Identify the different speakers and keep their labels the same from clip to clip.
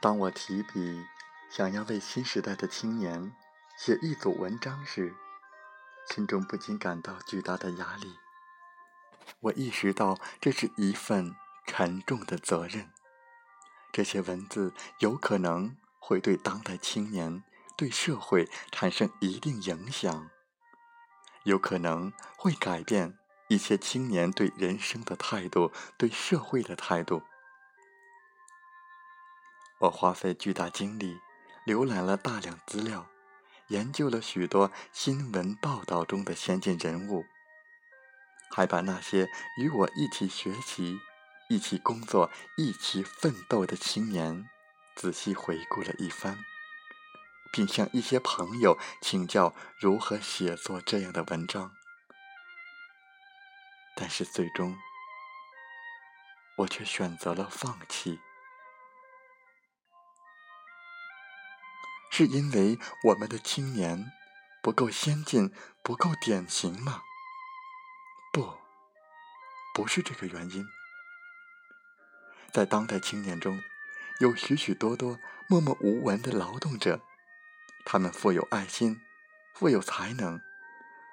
Speaker 1: 当我提笔想要为新时代的青年写一组文章时，心中不禁感到巨大的压力。我意识到这是一份沉重的责任。这些文字有可能会对当代青年、对社会产生一定影响，有可能会改变一些青年对人生的态度、对社会的态度。我花费巨大精力，浏览了大量资料，研究了许多新闻报道中的先进人物，还把那些与我一起学习、一起工作、一起奋斗的青年仔细回顾了一番，并向一些朋友请教如何写作这样的文章。但是最终，我却选择了放弃。是因为我们的青年不够先进、不够典型吗？不，不是这个原因。在当代青年中，有许许多多默默无闻的劳动者，他们富有爱心，富有才能，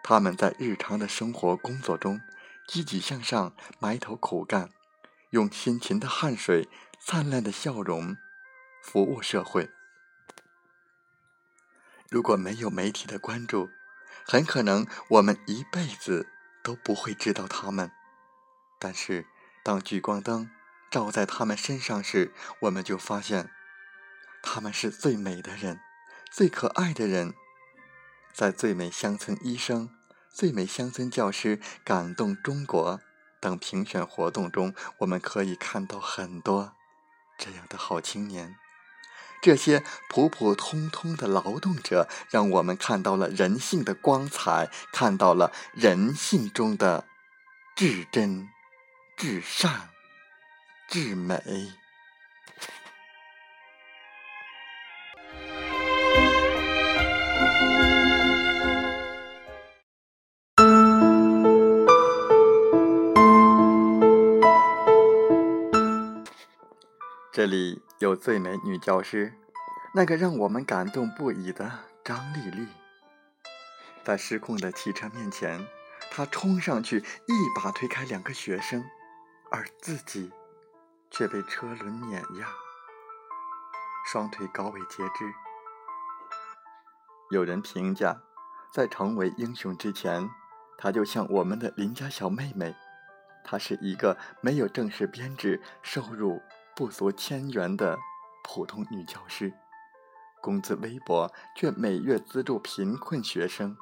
Speaker 1: 他们在日常的生活工作中积极向上，埋头苦干，用辛勤的汗水、灿烂的笑容服务社会。如果没有媒体的关注，很可能我们一辈子都不会知道他们。但是，当聚光灯照在他们身上时，我们就发现，他们是最美的人，最可爱的人。在“最美乡村医生”“最美乡村教师”“感动中国”等评选活动中，我们可以看到很多这样的好青年。这些普普通通的劳动者，让我们看到了人性的光彩，看到了人性中的至真、至善、至美。这里有最美女教师，那个让我们感动不已的张丽丽，在失控的汽车面前，她冲上去一把推开两个学生，而自己却被车轮碾压，双腿高位截肢。有人评价，在成为英雄之前，她就像我们的邻家小妹妹，她是一个没有正式编制、收入。不足千元的普通女教师，工资微薄，却每月资助贫困学生，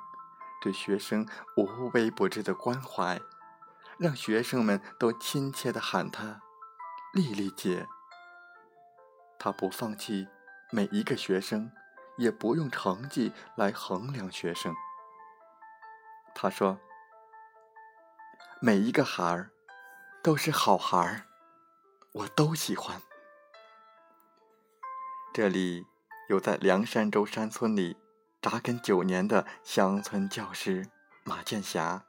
Speaker 1: 对学生无微不至的关怀，让学生们都亲切地喊她“丽丽姐”。她不放弃每一个学生，也不用成绩来衡量学生。她说：“每一个孩儿都是好孩儿。”我都喜欢。这里有在凉山州山村里扎根九年的乡村教师马建霞，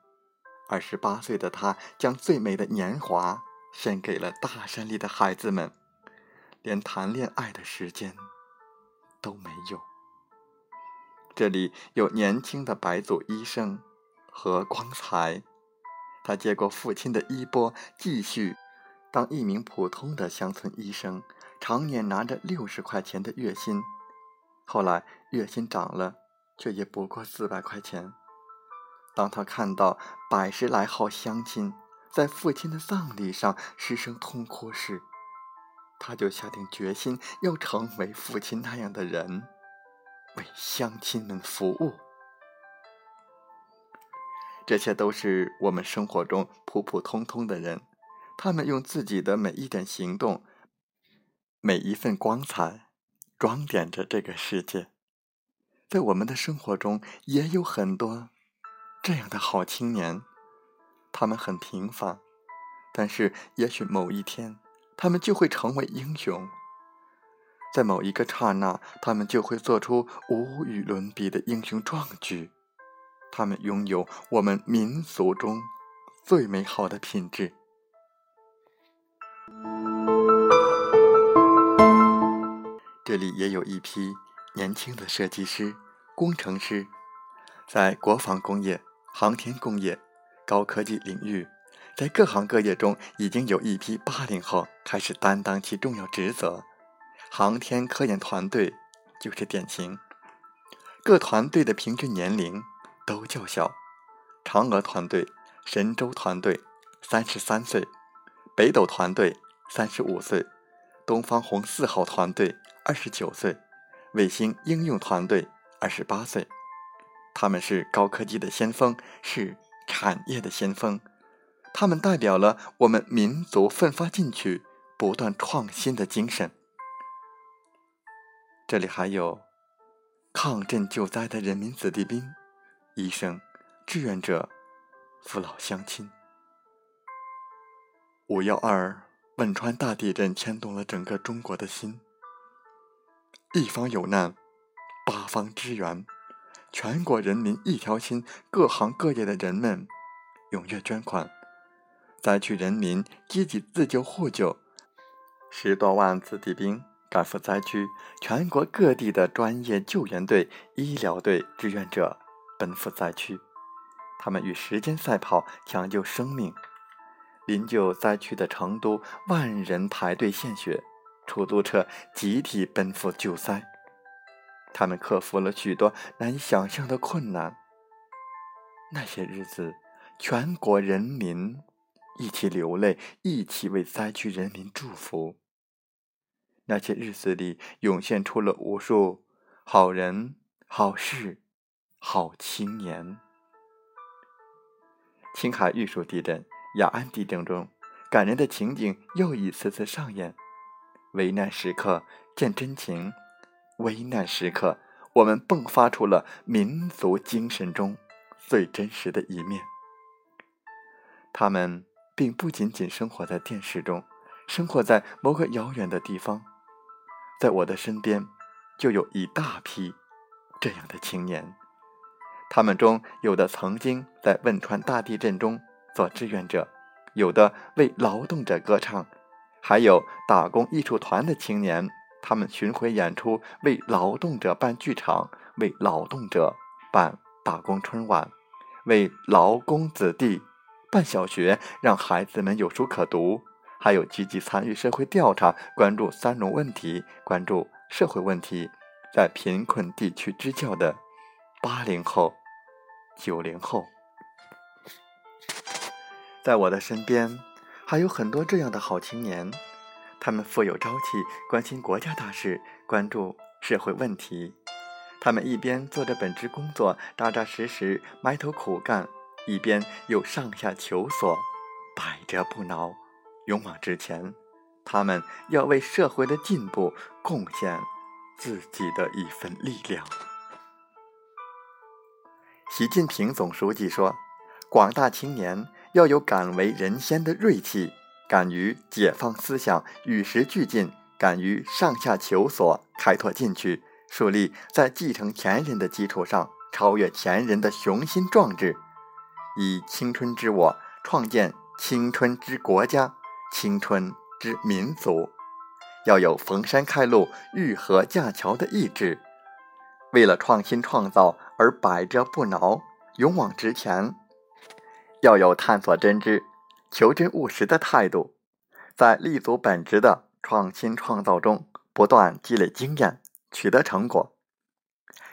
Speaker 1: 二十八岁的他将最美的年华献给了大山里的孩子们，连谈恋爱的时间都没有。这里有年轻的白族医生和光彩，他接过父亲的衣钵，继续。当一名普通的乡村医生，常年拿着六十块钱的月薪，后来月薪涨了，却也不过四百块钱。当他看到百十来号乡亲在父亲的葬礼上失声痛哭时，他就下定决心要成为父亲那样的人。为乡亲们服务。这些都是我们生活中普普通通的人，他们用自己的每一点行动、每一份光彩，装点着这个世界。在我们的生活中，也有很多这样的好青年，他们很平凡，但是也许某一天，他们就会成为英雄。在某一个刹那，他们就会做出无与伦比的英雄壮举。他们拥有我们民俗中最美好的品质。这里也有一批年轻的设计师、工程师，在国防工业、航天工业、高科技领域，在各行各业中，已经有一批八零后开始担当起重要职责。航天科研团队就是典型，各团队的平均年龄。都较小，嫦娥团队、神舟团队三十三岁，北斗团队三十五岁，东方红四号团队二十九岁，卫星应用团队二十八岁。他们是高科技的先锋，是产业的先锋，他们代表了我们民族奋发进取、不断创新的精神。这里还有抗震救灾的人民子弟兵。医生、志愿者、父老乡亲。五幺二汶川大地震牵动了整个中国的心。一方有难，八方支援，全国人民一条心，各行各业的人们踊跃捐款，灾区人民积极自救互救，十多万子弟兵赶赴灾区，全国各地的专业救援队、医疗队、志愿者。奔赴灾区，他们与时间赛跑，抢救生命。临救灾区的成都，万人排队献血，出租车集体奔赴救灾。他们克服了许多难以想象的困难。那些日子，全国人民一起流泪，一起为灾区人民祝福。那些日子里，涌现出了无数好人好事。好青年。青海玉树地震、雅安地震中，感人的情景又一次次上演。危难时刻见真情，危难时刻，我们迸发出了民族精神中最真实的一面。他们并不仅仅生活在电视中，生活在某个遥远的地方，在我的身边，就有一大批这样的青年。他们中有的曾经在汶川大地震中做志愿者，有的为劳动者歌唱，还有打工艺术团的青年，他们巡回演出，为劳动者办剧场，为劳动者办打工春晚，为劳工子弟办小学，让孩子们有书可读，还有积极参与社会调查，关注三农问题，关注社会问题，在贫困地区支教的八零后。九零后，在我的身边还有很多这样的好青年，他们富有朝气，关心国家大事，关注社会问题。他们一边做着本职工作，扎扎实实埋头苦干，一边又上下求索，百折不挠，勇往直前。他们要为社会的进步贡献自己的一份力量。习近平总书记说：“广大青年要有敢为人先的锐气，敢于解放思想，与时俱进，敢于上下求索，开拓进取，树立在继承前人的基础上超越前人的雄心壮志，以青春之我创建青春之国家、青春之民族。要有逢山开路、遇河架桥的意志。”为了创新创造而百折不挠、勇往直前，要有探索真知、求真务实的态度，在立足本职的创新创造中不断积累经验、取得成果。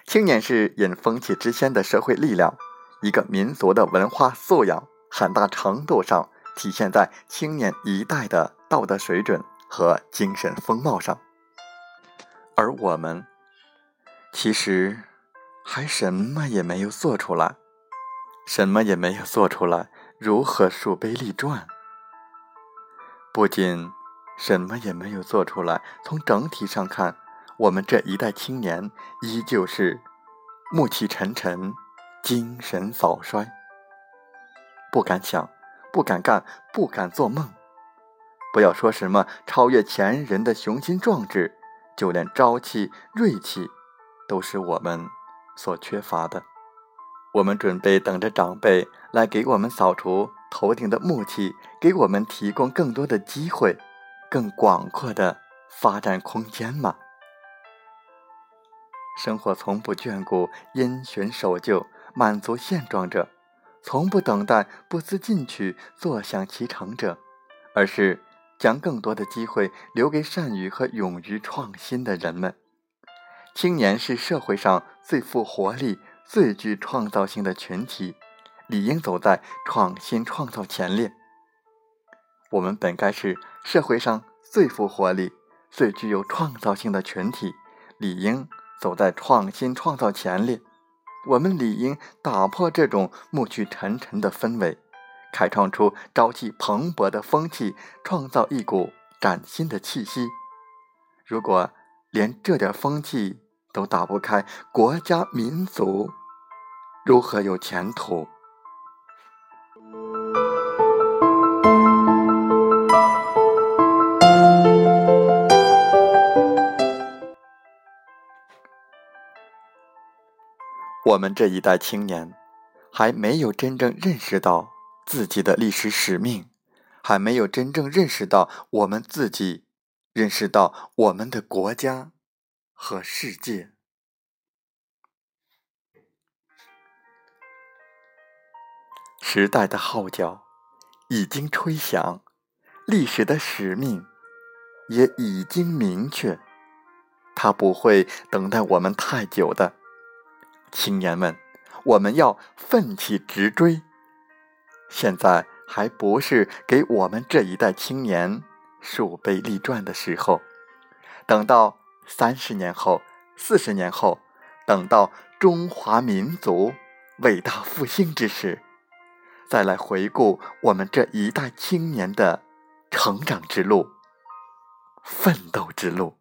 Speaker 1: 青年是引风气之先的社会力量，一个民族的文化素养很大程度上体现在青年一代的道德水准和精神风貌上，而我们。其实，还什么也没有做出来，什么也没有做出来，如何树碑立传？不仅什么也没有做出来，从整体上看，我们这一代青年依旧是暮气沉沉，精神早衰，不敢想，不敢干，不敢做梦。不要说什么超越前人的雄心壮志，就连朝气、锐气，都是我们所缺乏的。我们准备等着长辈来给我们扫除头顶的暮气，给我们提供更多的机会，更广阔的发展空间吗？生活从不眷顾因循守旧、满足现状者，从不等待不思进取、坐享其成者，而是。将更多的机会留给善于和勇于创新的人们。青年是社会上最富活力、最具创造性的群体，理应走在创新创造前列。我们本该是社会上最富活力、最具有创造性的群体，理应走在创新创造前列。我们理应打破这种暮气沉沉的氛围。开创出朝气蓬勃的风气，创造一股崭新的气息。如果连这点风气都打不开，国家民族如何有前途？我们这一代青年还没有真正认识到。自己的历史使命，还没有真正认识到我们自己，认识到我们的国家和世界。时代的号角已经吹响，历史的使命也已经明确，它不会等待我们太久的。青年们，我们要奋起直追。现在还不是给我们这一代青年树碑立传的时候，等到三十年后、四十年后，等到中华民族伟大复兴之时，再来回顾我们这一代青年的成长之路、奋斗之路。